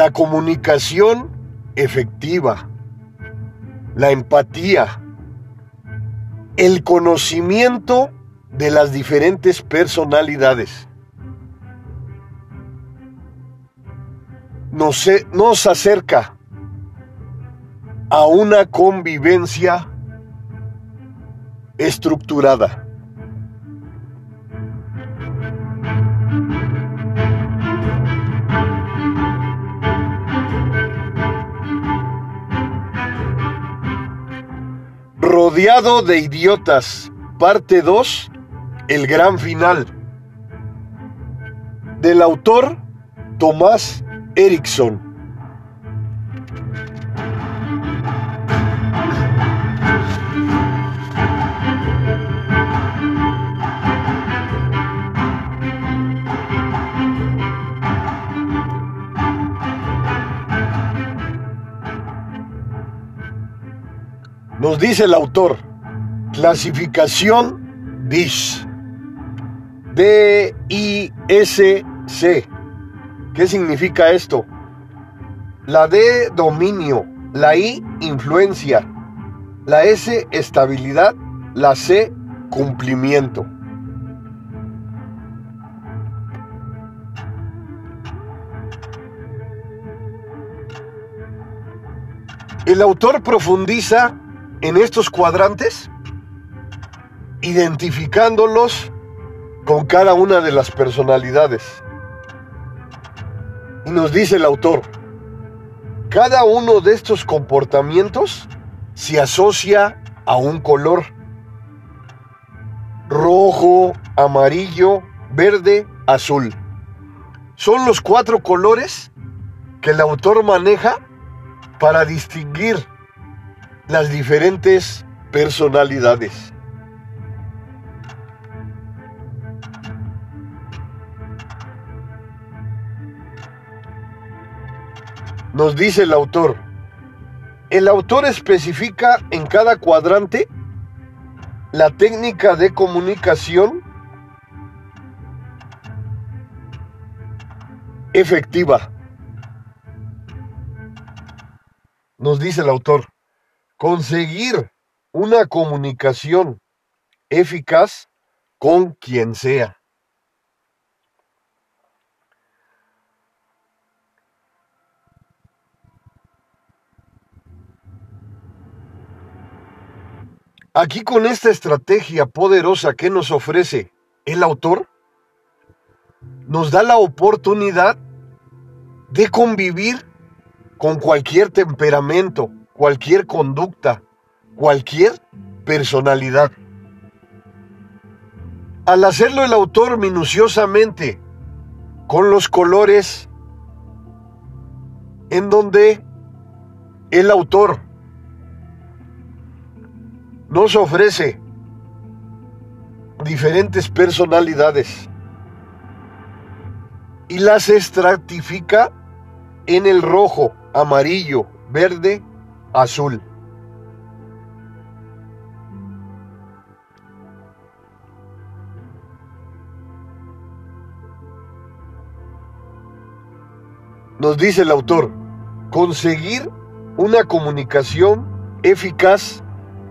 la comunicación efectiva, la empatía, el conocimiento de las diferentes personalidades. Nos, nos acerca a una convivencia estructurada. Rodeado de idiotas, parte 2, el gran final. Del autor Tomás Erickson. Nos dice el autor, clasificación DIS. D-I-S-C. ¿Qué significa esto? La D, dominio. La I, influencia. La S, estabilidad. La C, cumplimiento. El autor profundiza en estos cuadrantes, identificándolos con cada una de las personalidades. Y nos dice el autor, cada uno de estos comportamientos se asocia a un color. Rojo, amarillo, verde, azul. Son los cuatro colores que el autor maneja para distinguir las diferentes personalidades. Nos dice el autor, el autor especifica en cada cuadrante la técnica de comunicación efectiva. Nos dice el autor, conseguir una comunicación eficaz con quien sea. Aquí con esta estrategia poderosa que nos ofrece el autor, nos da la oportunidad de convivir con cualquier temperamento, cualquier conducta, cualquier personalidad. Al hacerlo el autor minuciosamente, con los colores en donde el autor nos ofrece diferentes personalidades y las estratifica en el rojo, amarillo, verde azul. Nos dice el autor, conseguir una comunicación eficaz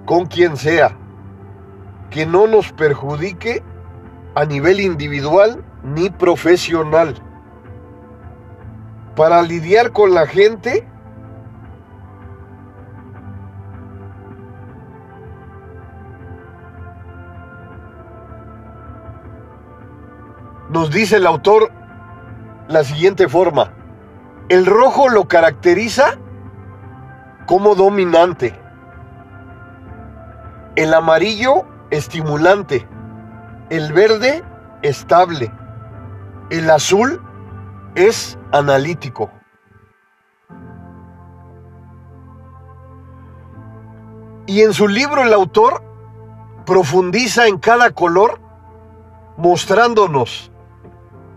con quien sea, que no nos perjudique a nivel individual ni profesional. Para lidiar con la gente nos dice el autor la siguiente forma. El rojo lo caracteriza como dominante. El amarillo estimulante. El verde estable. El azul es analítico. Y en su libro el autor profundiza en cada color mostrándonos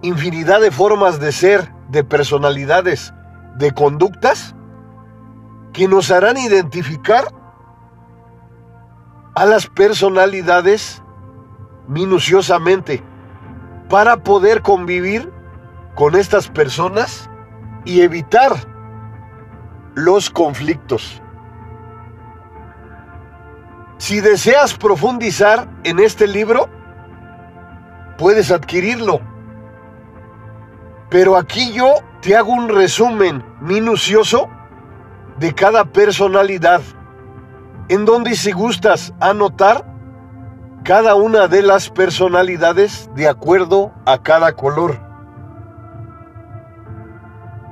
infinidad de formas de ser, de personalidades, de conductas que nos harán identificar a las personalidades minuciosamente para poder convivir con estas personas y evitar los conflictos. Si deseas profundizar en este libro, puedes adquirirlo. Pero aquí yo te hago un resumen minucioso de cada personalidad, en donde si gustas anotar cada una de las personalidades de acuerdo a cada color.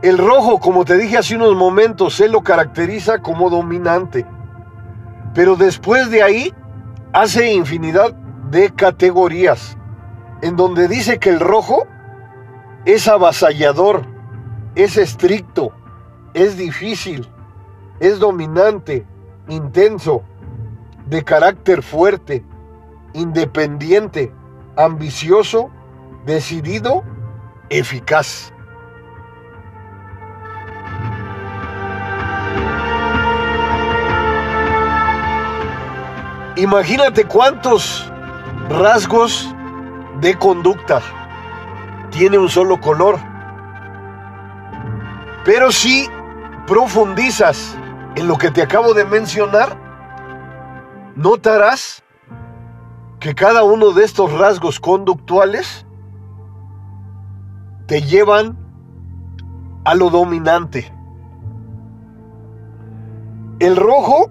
El rojo, como te dije hace unos momentos, se lo caracteriza como dominante. Pero después de ahí hace infinidad de categorías, en donde dice que el rojo es avasallador, es estricto, es difícil, es dominante, intenso, de carácter fuerte, independiente, ambicioso, decidido, eficaz. Imagínate cuántos rasgos de conducta tiene un solo color. Pero si profundizas en lo que te acabo de mencionar, notarás que cada uno de estos rasgos conductuales te llevan a lo dominante. El rojo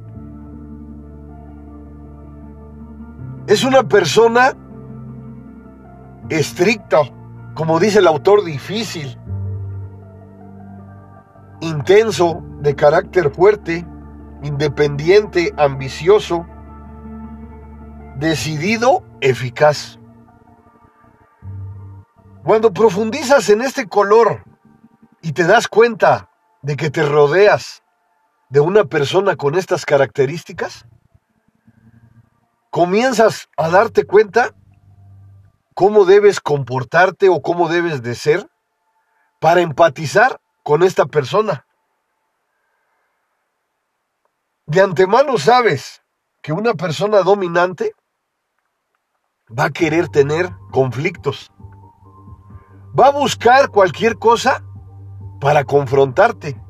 es una persona estricta, como dice el autor, difícil, intenso, de carácter fuerte, independiente, ambicioso, decidido, eficaz. Cuando profundizas en este color y te das cuenta de que te rodeas de una persona con estas características, comienzas a darte cuenta cómo debes comportarte o cómo debes de ser para empatizar con esta persona. De antemano sabes que una persona dominante va a querer tener conflictos. Va a buscar cualquier cosa para confrontarte.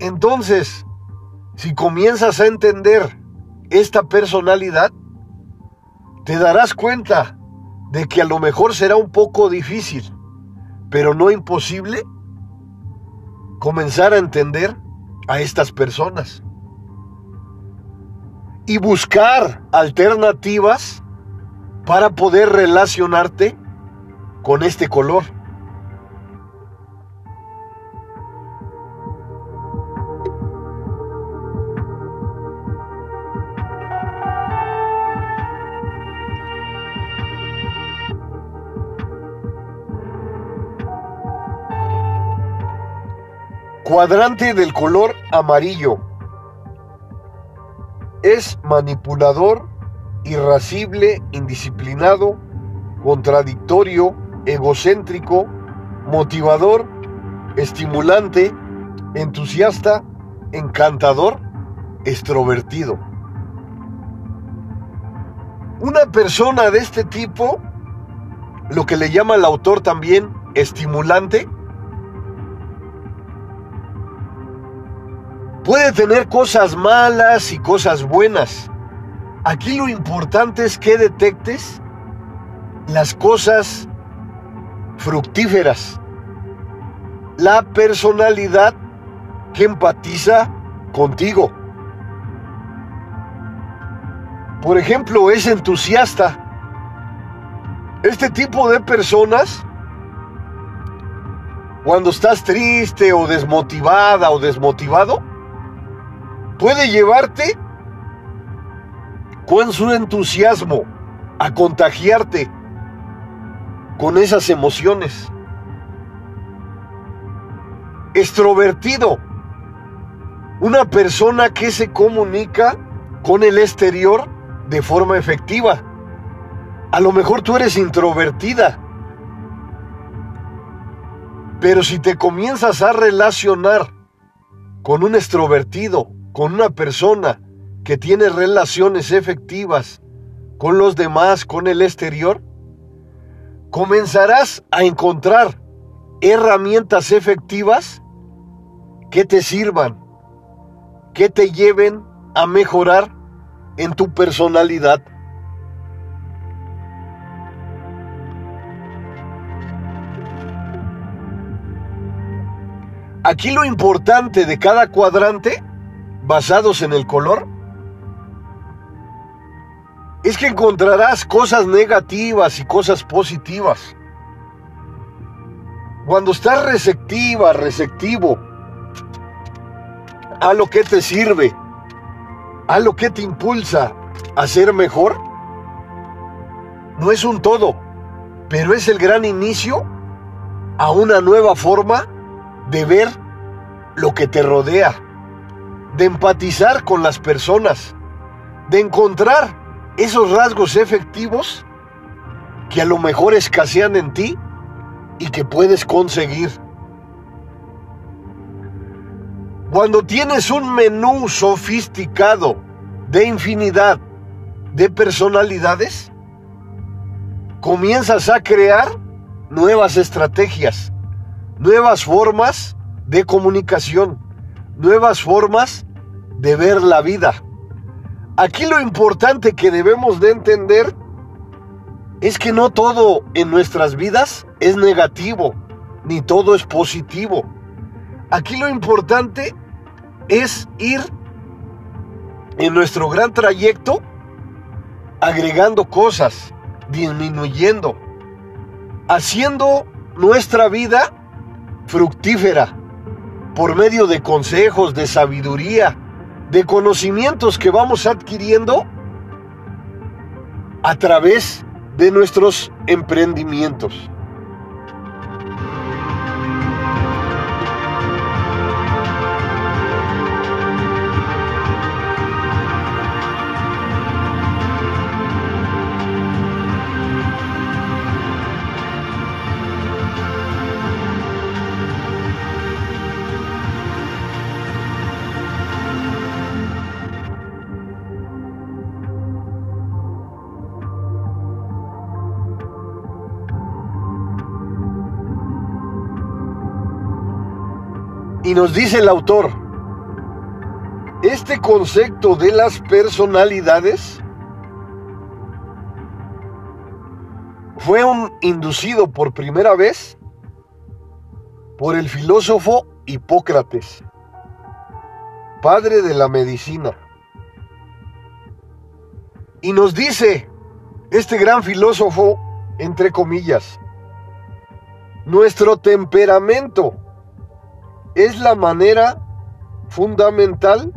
Entonces, si comienzas a entender esta personalidad, te darás cuenta de que a lo mejor será un poco difícil, pero no imposible, comenzar a entender a estas personas y buscar alternativas para poder relacionarte con este color. Cuadrante del color amarillo es manipulador, irascible, indisciplinado, contradictorio, egocéntrico, motivador, estimulante, entusiasta, encantador, extrovertido. Una persona de este tipo, lo que le llama el autor también estimulante, Puede tener cosas malas y cosas buenas. Aquí lo importante es que detectes las cosas fructíferas. La personalidad que empatiza contigo. Por ejemplo, es entusiasta. Este tipo de personas, cuando estás triste o desmotivada o desmotivado, puede llevarte con su entusiasmo a contagiarte con esas emociones. Extrovertido, una persona que se comunica con el exterior de forma efectiva. A lo mejor tú eres introvertida, pero si te comienzas a relacionar con un extrovertido, con una persona que tiene relaciones efectivas con los demás, con el exterior, comenzarás a encontrar herramientas efectivas que te sirvan, que te lleven a mejorar en tu personalidad. Aquí lo importante de cada cuadrante, basados en el color, es que encontrarás cosas negativas y cosas positivas. Cuando estás receptiva, receptivo a lo que te sirve, a lo que te impulsa a ser mejor, no es un todo, pero es el gran inicio a una nueva forma de ver lo que te rodea, de empatizar con las personas, de encontrar esos rasgos efectivos que a lo mejor escasean en ti y que puedes conseguir. Cuando tienes un menú sofisticado de infinidad de personalidades, comienzas a crear nuevas estrategias, nuevas formas de comunicación, nuevas formas de ver la vida. Aquí lo importante que debemos de entender es que no todo en nuestras vidas es negativo, ni todo es positivo. Aquí lo importante es ir en nuestro gran trayecto agregando cosas, disminuyendo, haciendo nuestra vida fructífera por medio de consejos, de sabiduría, de conocimientos que vamos adquiriendo a través de nuestros emprendimientos. Y nos dice el autor, este concepto de las personalidades fue un inducido por primera vez por el filósofo Hipócrates, padre de la medicina. Y nos dice este gran filósofo, entre comillas, nuestro temperamento es la manera fundamental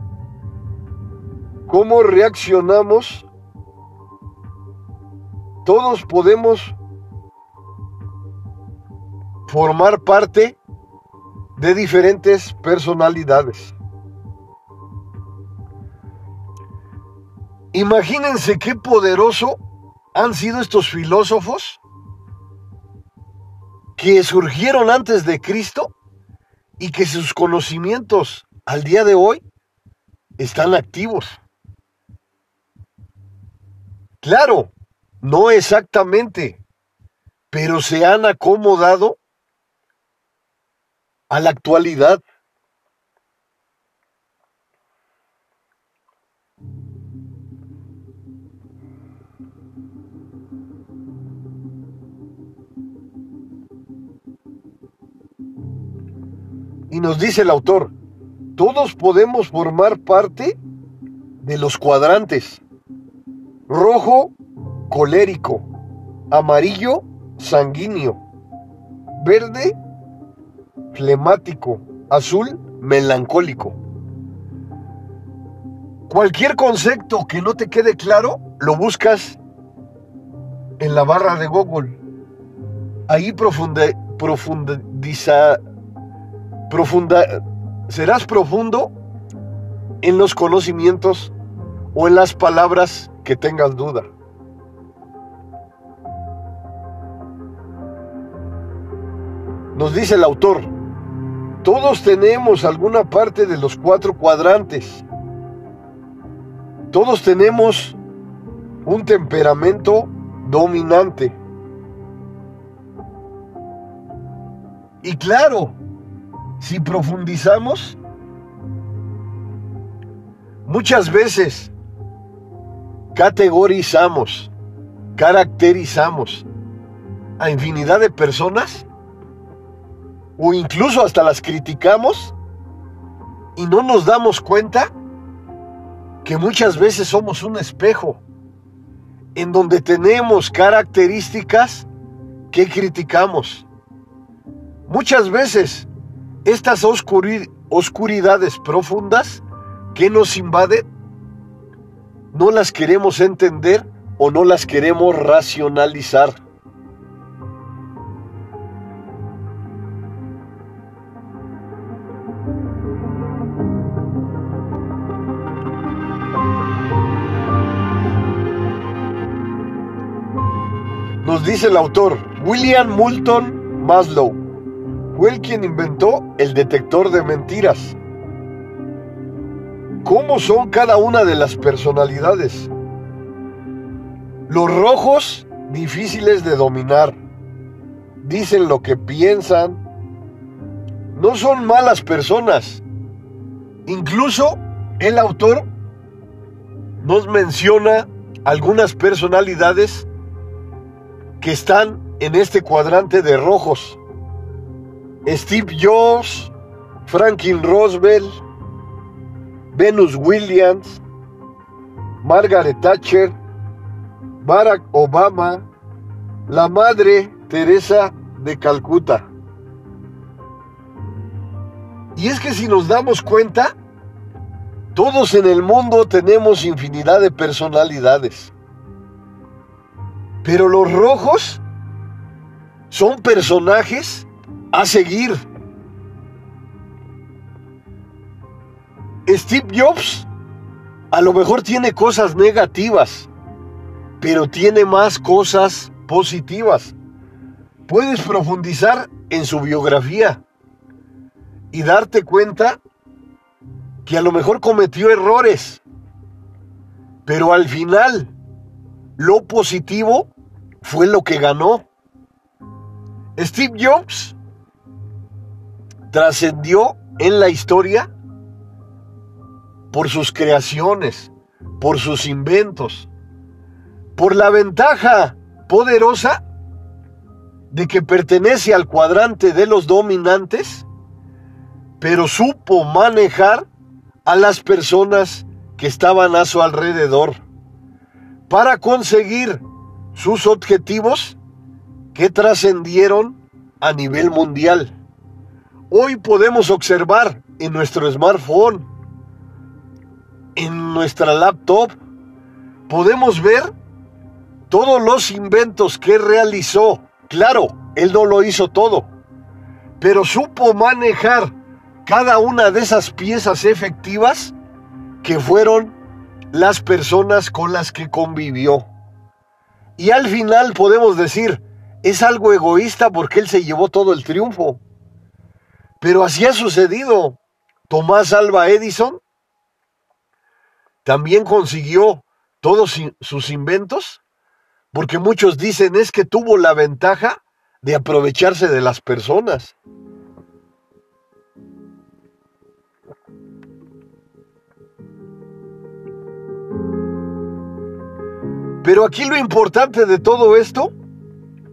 cómo reaccionamos. Todos podemos formar parte de diferentes personalidades. Imagínense qué poderoso han sido estos filósofos que surgieron antes de Cristo y que sus conocimientos al día de hoy están activos. Claro, no exactamente, pero se han acomodado a la actualidad. Y nos dice el autor, todos podemos formar parte de los cuadrantes. Rojo, colérico. Amarillo, sanguíneo. Verde, flemático. Azul, melancólico. Cualquier concepto que no te quede claro, lo buscas en la barra de Google. Ahí profundiza, profunda, serás profundo en los conocimientos o en las palabras que tengas duda. Nos dice el autor, todos tenemos alguna parte de los cuatro cuadrantes. Todos tenemos un temperamento dominante. Y claro, si profundizamos, muchas veces categorizamos, caracterizamos a infinidad de personas o incluso hasta las criticamos y no nos damos cuenta que muchas veces somos un espejo en donde tenemos características que criticamos. Muchas veces estas oscuridades profundas que nos invaden no las queremos entender o no las queremos racionalizar. Nos dice el autor William Moulton Maslow, fue quien inventó el detector de mentiras. ¿Cómo son cada una de las personalidades? Los rojos, difíciles de dominar. Dicen lo que piensan. No son malas personas. Incluso el autor nos menciona algunas personalidades que están en este cuadrante de rojos. Steve Jobs, Franklin Roosevelt, Venus Williams, Margaret Thatcher, Barack Obama, la Madre Teresa de Calcuta. Y es que si nos damos cuenta, todos en el mundo tenemos infinidad de personalidades. Pero los rojos son personajes a seguir. Steve Jobs a lo mejor tiene cosas negativas, pero tiene más cosas positivas. Puedes profundizar en su biografía y darte cuenta que a lo mejor cometió errores, pero al final lo positivo fue lo que ganó. Steve Jobs trascendió en la historia por sus creaciones, por sus inventos, por la ventaja poderosa de que pertenece al cuadrante de los dominantes, pero supo manejar a las personas que estaban a su alrededor para conseguir sus objetivos que trascendieron a nivel mundial. Hoy podemos observar en nuestro smartphone, en nuestra laptop, podemos ver todos los inventos que realizó. Claro, él no lo hizo todo, pero supo manejar cada una de esas piezas efectivas que fueron las personas con las que convivió. Y al final podemos decir, es algo egoísta porque él se llevó todo el triunfo. Pero así ha sucedido. Tomás Alba Edison también consiguió todos sus inventos, porque muchos dicen es que tuvo la ventaja de aprovecharse de las personas. Pero aquí lo importante de todo esto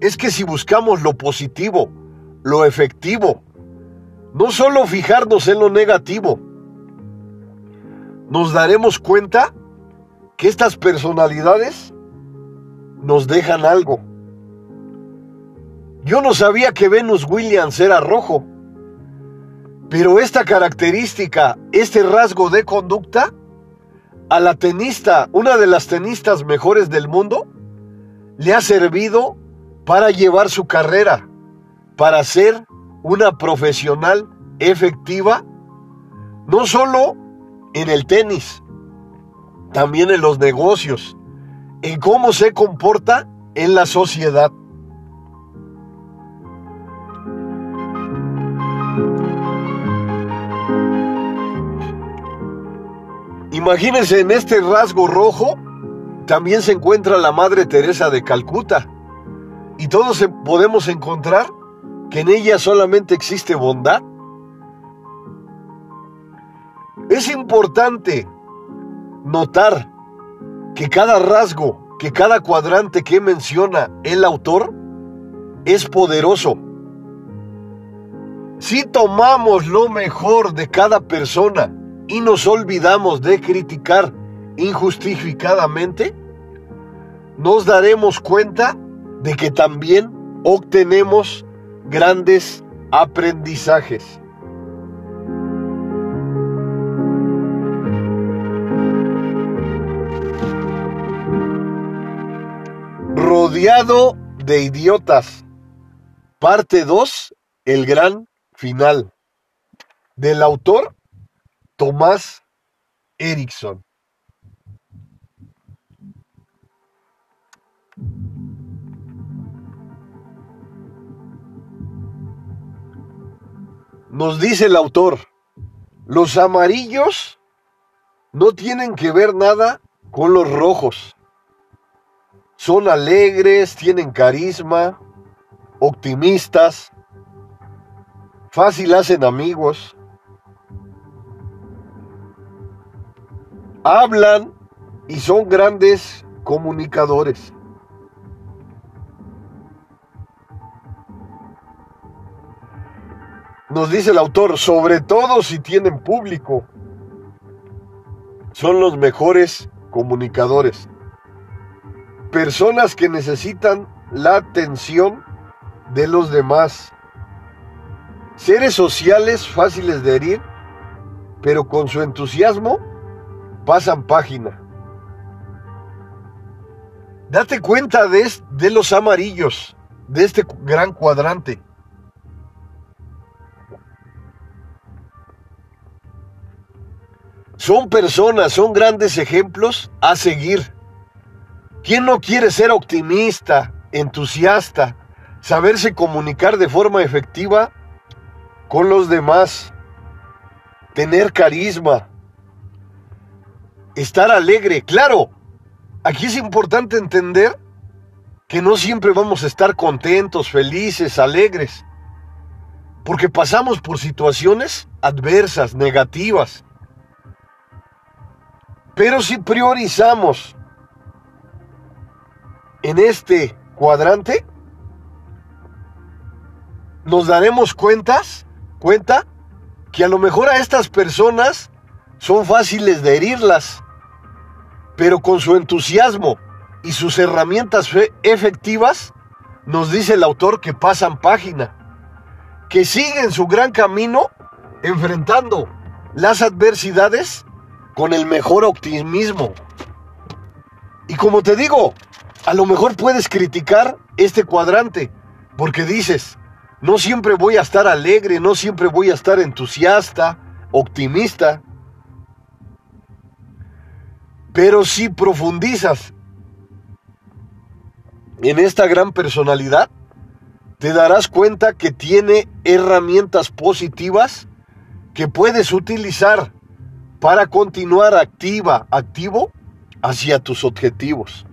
es que si buscamos lo positivo, lo efectivo, no solo fijarnos en lo negativo, nos daremos cuenta que estas personalidades nos dejan algo. Yo no sabía que Venus Williams era rojo, pero esta característica, este rasgo de conducta, a la tenista, una de las tenistas mejores del mundo, le ha servido para llevar su carrera, para ser una profesional efectiva, no solo en el tenis, también en los negocios, en cómo se comporta en la sociedad. Imagínense, en este rasgo rojo también se encuentra la Madre Teresa de Calcuta. Y todos podemos encontrar que en ella solamente existe bondad? Es importante notar que cada rasgo, que cada cuadrante que menciona el autor es poderoso. Si tomamos lo mejor de cada persona y nos olvidamos de criticar injustificadamente, nos daremos cuenta de que también obtenemos grandes aprendizajes. Rodeado de idiotas. Parte 2. El gran final. Del autor Tomás Erickson. Nos dice el autor, los amarillos no tienen que ver nada con los rojos. Son alegres, tienen carisma, optimistas, fácil hacen amigos, hablan y son grandes comunicadores. Nos dice el autor, sobre todo si tienen público, son los mejores comunicadores. Personas que necesitan la atención de los demás. Seres sociales fáciles de herir, pero con su entusiasmo pasan página. Date cuenta de, de los amarillos, de este gran cuadrante. Son personas, son grandes ejemplos a seguir. ¿Quién no quiere ser optimista, entusiasta, saberse comunicar de forma efectiva con los demás, tener carisma, estar alegre? Claro, aquí es importante entender que no siempre vamos a estar contentos, felices, alegres, porque pasamos por situaciones adversas, negativas. Pero si priorizamos en este cuadrante, nos daremos cuentas, cuenta que a lo mejor a estas personas son fáciles de herirlas, pero con su entusiasmo y sus herramientas efectivas, nos dice el autor que pasan página, que siguen su gran camino enfrentando las adversidades con el mejor optimismo. Y como te digo, a lo mejor puedes criticar este cuadrante, porque dices, no siempre voy a estar alegre, no siempre voy a estar entusiasta, optimista. Pero si profundizas en esta gran personalidad, te darás cuenta que tiene herramientas positivas que puedes utilizar para continuar activa, activo hacia tus objetivos.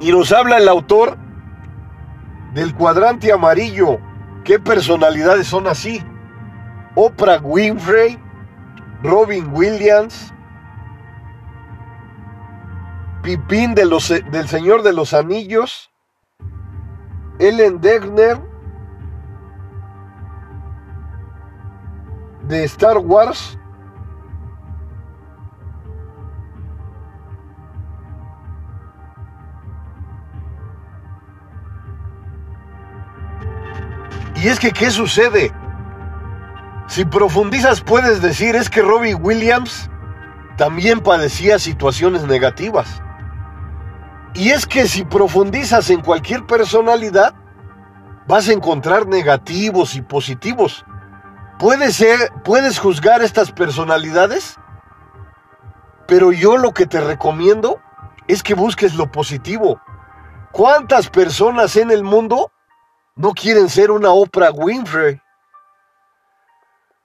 Y nos habla el autor del cuadrante amarillo. ¿Qué personalidades son así? Oprah Winfrey, Robin Williams, Pipín de los, del Señor de los Anillos, Ellen Degner de Star Wars, Y es que, ¿qué sucede? Si profundizas puedes decir es que Robbie Williams también padecía situaciones negativas. Y es que si profundizas en cualquier personalidad, vas a encontrar negativos y positivos. Puedes, ser, puedes juzgar estas personalidades, pero yo lo que te recomiendo es que busques lo positivo. ¿Cuántas personas en el mundo no quieren ser una Oprah Winfrey?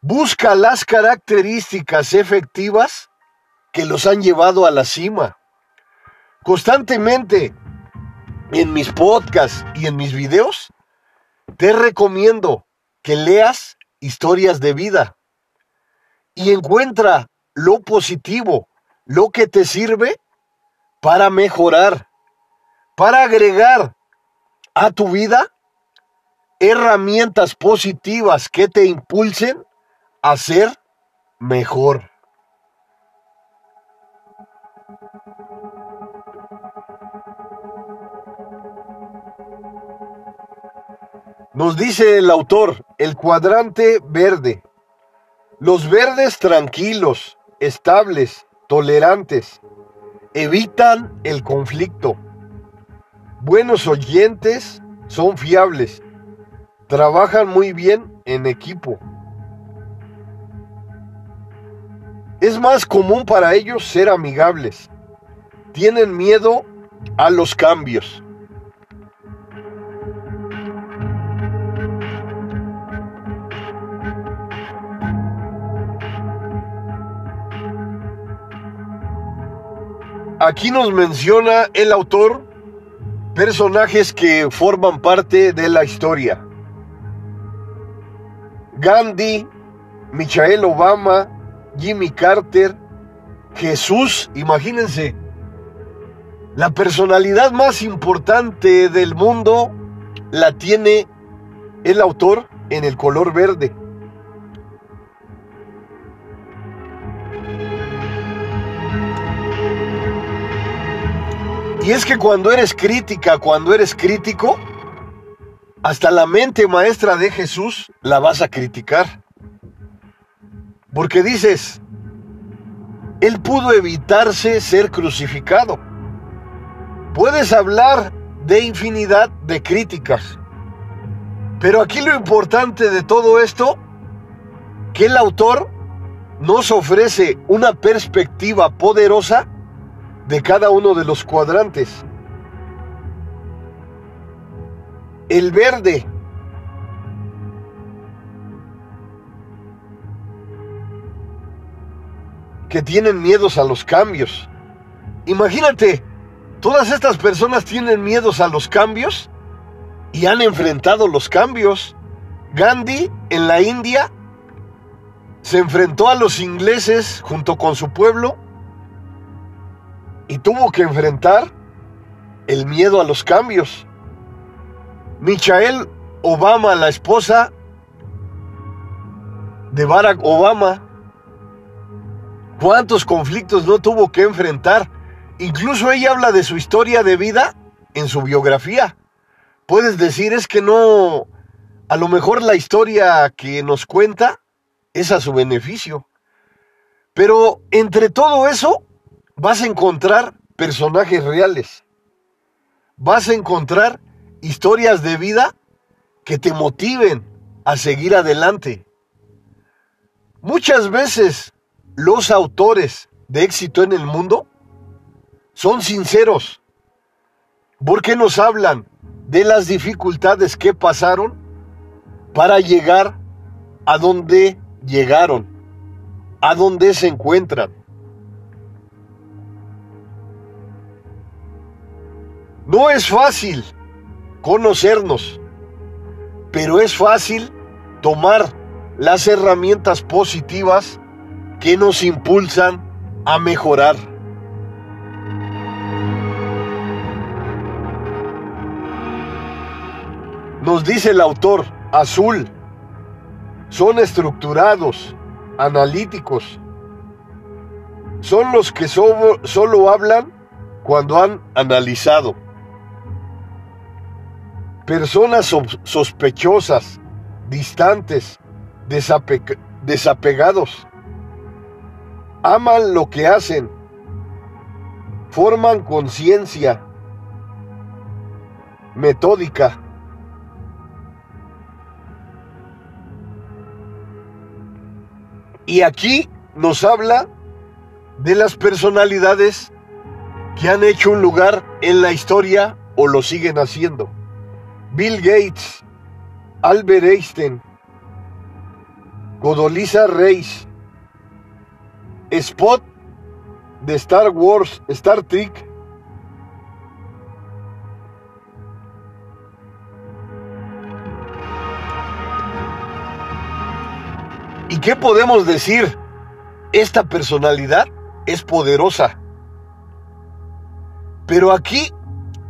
Busca las características efectivas que los han llevado a la cima. Constantemente en mis podcasts y en mis videos, te recomiendo que leas historias de vida y encuentra lo positivo, lo que te sirve para mejorar, para agregar a tu vida herramientas positivas que te impulsen a ser mejor. Nos dice el autor, el cuadrante verde. Los verdes tranquilos, estables, tolerantes, evitan el conflicto. Buenos oyentes, son fiables, trabajan muy bien en equipo. Es más común para ellos ser amigables. Tienen miedo a los cambios. Aquí nos menciona el autor personajes que forman parte de la historia. Gandhi, Michael Obama, Jimmy Carter, Jesús, imagínense, la personalidad más importante del mundo la tiene el autor en el color verde. Y es que cuando eres crítica, cuando eres crítico, hasta la mente maestra de Jesús la vas a criticar. Porque dices, Él pudo evitarse ser crucificado. Puedes hablar de infinidad de críticas. Pero aquí lo importante de todo esto, que el autor nos ofrece una perspectiva poderosa de cada uno de los cuadrantes. El verde que tienen miedos a los cambios. Imagínate, todas estas personas tienen miedos a los cambios y han enfrentado los cambios. Gandhi en la India se enfrentó a los ingleses junto con su pueblo y tuvo que enfrentar el miedo a los cambios. Michael Obama, la esposa de Barack Obama, cuántos conflictos no tuvo que enfrentar. Incluso ella habla de su historia de vida en su biografía. Puedes decir es que no, a lo mejor la historia que nos cuenta es a su beneficio. Pero entre todo eso, vas a encontrar personajes reales. Vas a encontrar historias de vida que te motiven a seguir adelante. Muchas veces los autores de éxito en el mundo son sinceros porque nos hablan de las dificultades que pasaron para llegar a donde llegaron, a donde se encuentran. No es fácil conocernos, pero es fácil tomar las herramientas positivas que nos impulsan a mejorar. Nos dice el autor, azul, son estructurados, analíticos, son los que solo, hablan cuando han analizado personas sospechosas, distantes, desapegados. Aman lo que hacen, forman conciencia metódica. Y aquí nos habla de las personalidades que han hecho un lugar en la historia o lo siguen haciendo. Bill Gates, Albert Einstein, Godolisa Reis, Spot de Star Wars, Star Trek, ¿Y qué podemos decir? Esta personalidad es poderosa. Pero aquí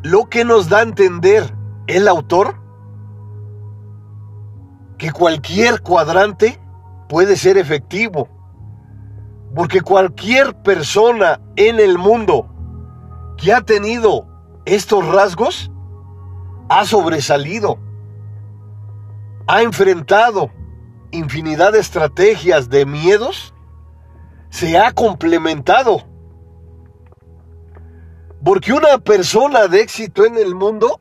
lo que nos da a entender el autor, que cualquier cuadrante puede ser efectivo. Porque cualquier persona en el mundo que ha tenido estos rasgos ha sobresalido, ha enfrentado infinidad de estrategias de miedos, se ha complementado. Porque una persona de éxito en el mundo,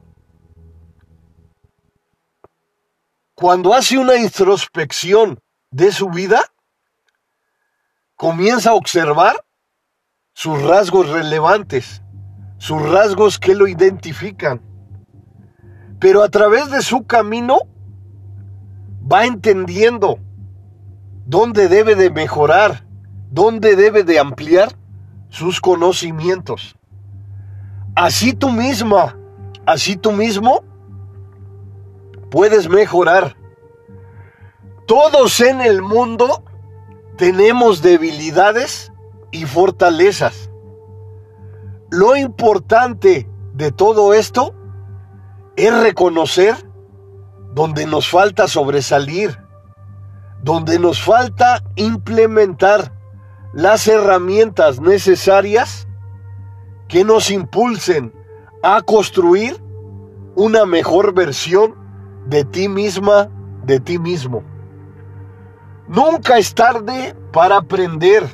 cuando hace una introspección de su vida, comienza a observar sus rasgos relevantes, sus rasgos que lo identifican. Pero a través de su camino va entendiendo dónde debe de mejorar, dónde debe de ampliar sus conocimientos. Así tú misma, así tú mismo, puedes mejorar. Todos en el mundo tenemos debilidades y fortalezas. Lo importante de todo esto es reconocer donde nos falta sobresalir, donde nos falta implementar las herramientas necesarias que nos impulsen a construir una mejor versión de ti misma, de ti mismo. Nunca es tarde para aprender,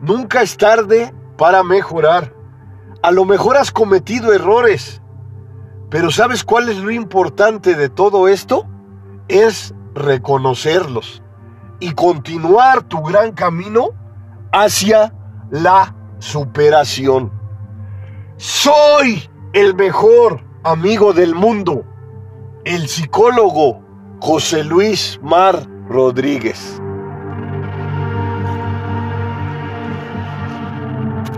nunca es tarde para mejorar. A lo mejor has cometido errores, pero ¿sabes cuál es lo importante de todo esto? Es reconocerlos y continuar tu gran camino hacia la superación. Soy el mejor amigo del mundo, el psicólogo José Luis Mar Rodríguez.